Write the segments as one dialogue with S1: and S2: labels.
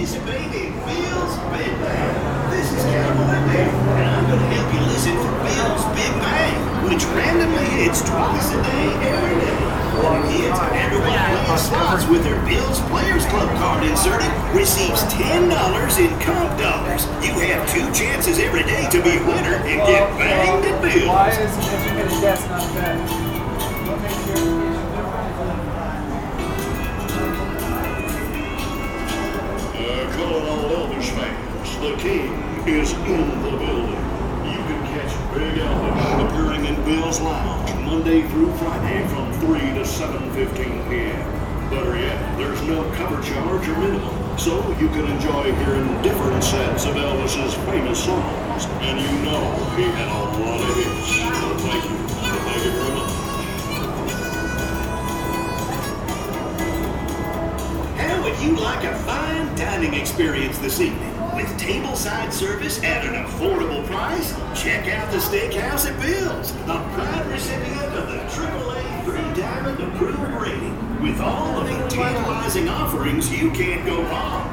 S1: participate in Bill's Big Bang. This is Cowboy Bill, and I'm going to help you listen for Bill's Big Bang, which randomly hits twice a day every day. When it hits, everyone playing slots with their Bill's Players Club card inserted receives $10 in comp dollars. You have two chances every day to be a winner and get banged at Bill's.
S2: Why is a guess not bet?
S1: The king is in the building. You can catch Big Elvis appearing in Bill's Lounge Monday through Friday from 3 to 7.15 p.m. Better yet, there's no cover charge or minimum, so you can enjoy hearing different sets of Elvis's famous songs. And you know he had a lot of hits. Thank you. Thank you very much. How would you like a fine dining experience this evening? With tableside service at an affordable price? Check out the Steakhouse at Bill's, a proud recipient of the AAA 3 Diamond Approved rating. With all of the tantalizing offerings, you can't go wrong.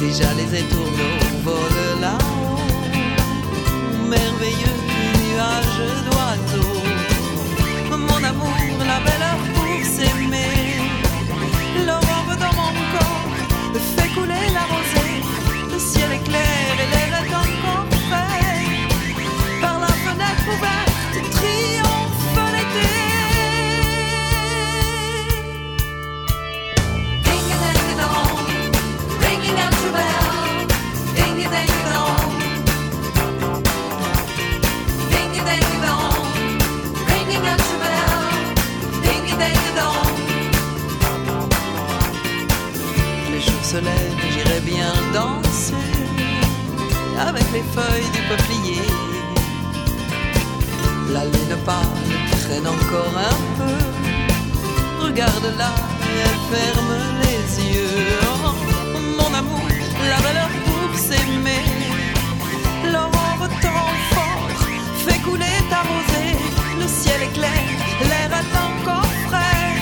S3: Déjà les étourneaux volent là-haut, merveilleux nuage d'oiseaux. Se lève j'irai bien danser avec les feuilles du peuplier. La lune pâle traîne encore un peu. Regarde-la, elle ferme les yeux. Oh, mon amour, la valeur pour s'aimer. L'aurore tant fort fait couler ta rosée. Le ciel est clair, l'air est encore frais.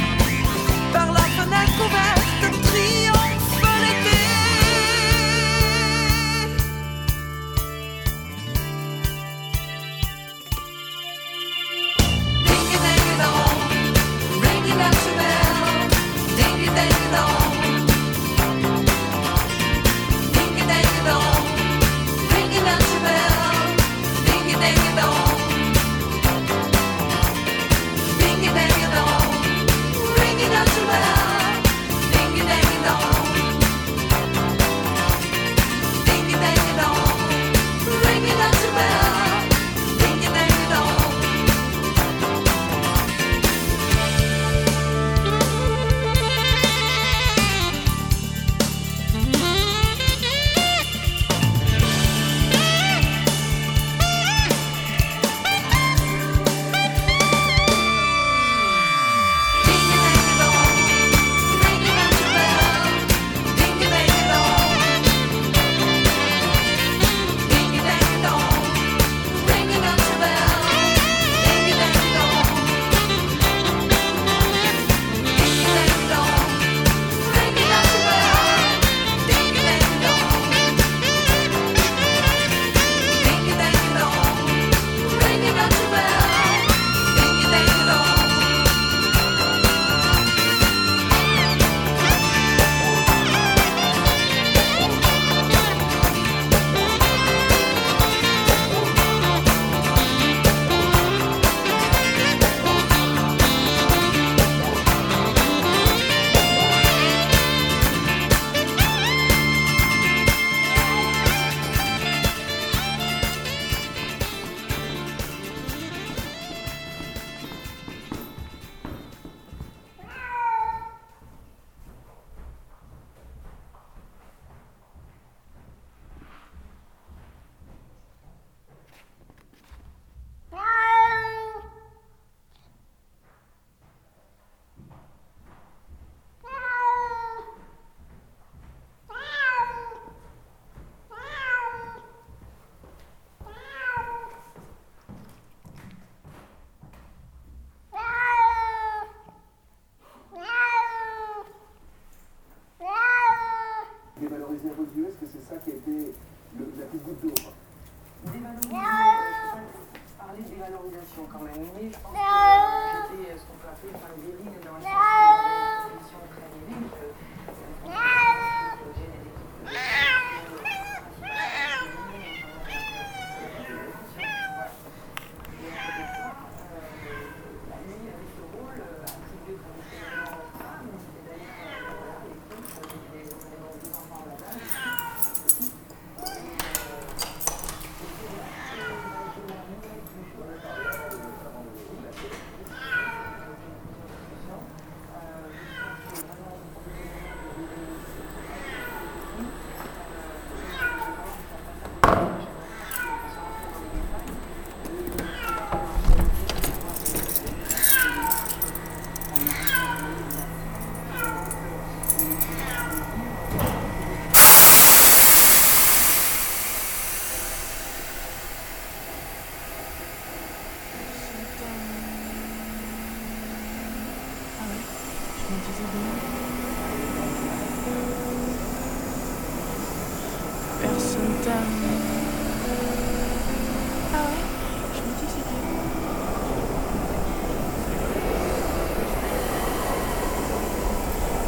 S3: Par la fenêtre ouverte,
S2: quand même
S4: Personne t'aime. Ah ouais, je me dis.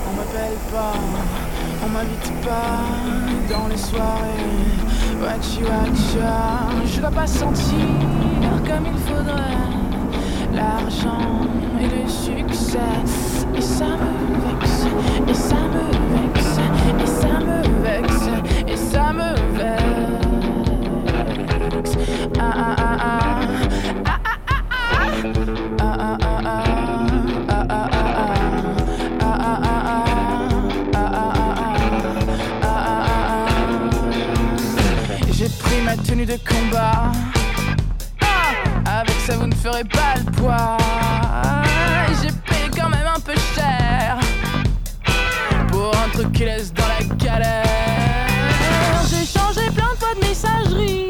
S4: On m'appelle pas, on m'invite pas dans les soirées. Wachi wacha, je dois pas sentir comme il faudrait l'argent et le succès. Et ça me vexe, et ça me vexe, et ça me vexe, et ça me vexe. Ah ah ah ah, ah ah ah ah, ah ah ah ah, ah ah ah ah. Ah, ah, ah, ah. Ah, ah, ah, ah. Ah, ah, ah, ah. J'ai pris ma tenue de combat. Ça, vous ne ferez pas le poids. J'ai payé quand même un peu cher pour un truc qui laisse dans la galère. J'ai changé plein de fois de messagerie,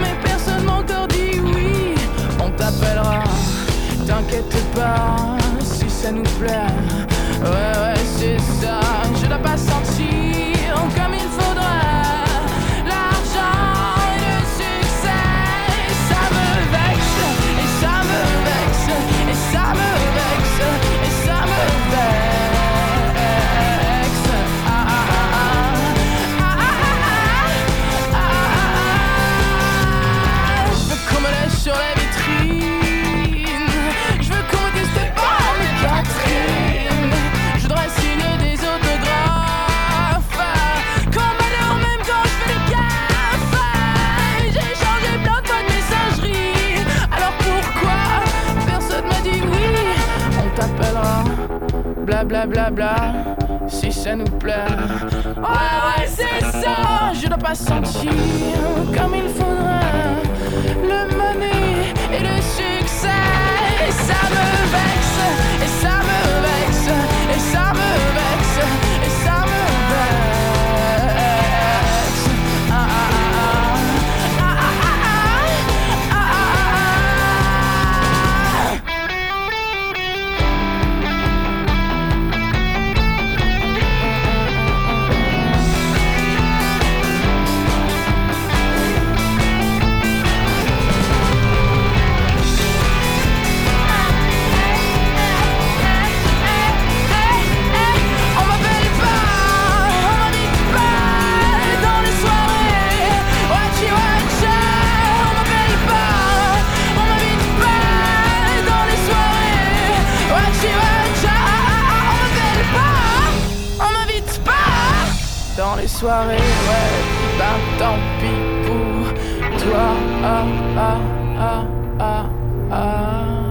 S4: mais personne m'a encore dit oui. On t'appellera, t'inquiète pas, si ça nous plaît. Ouais, ouais, c'est ça. Je dois pas sentir Je dois Ouais, ben tant pis pour toi. Ah ah ah ah ah.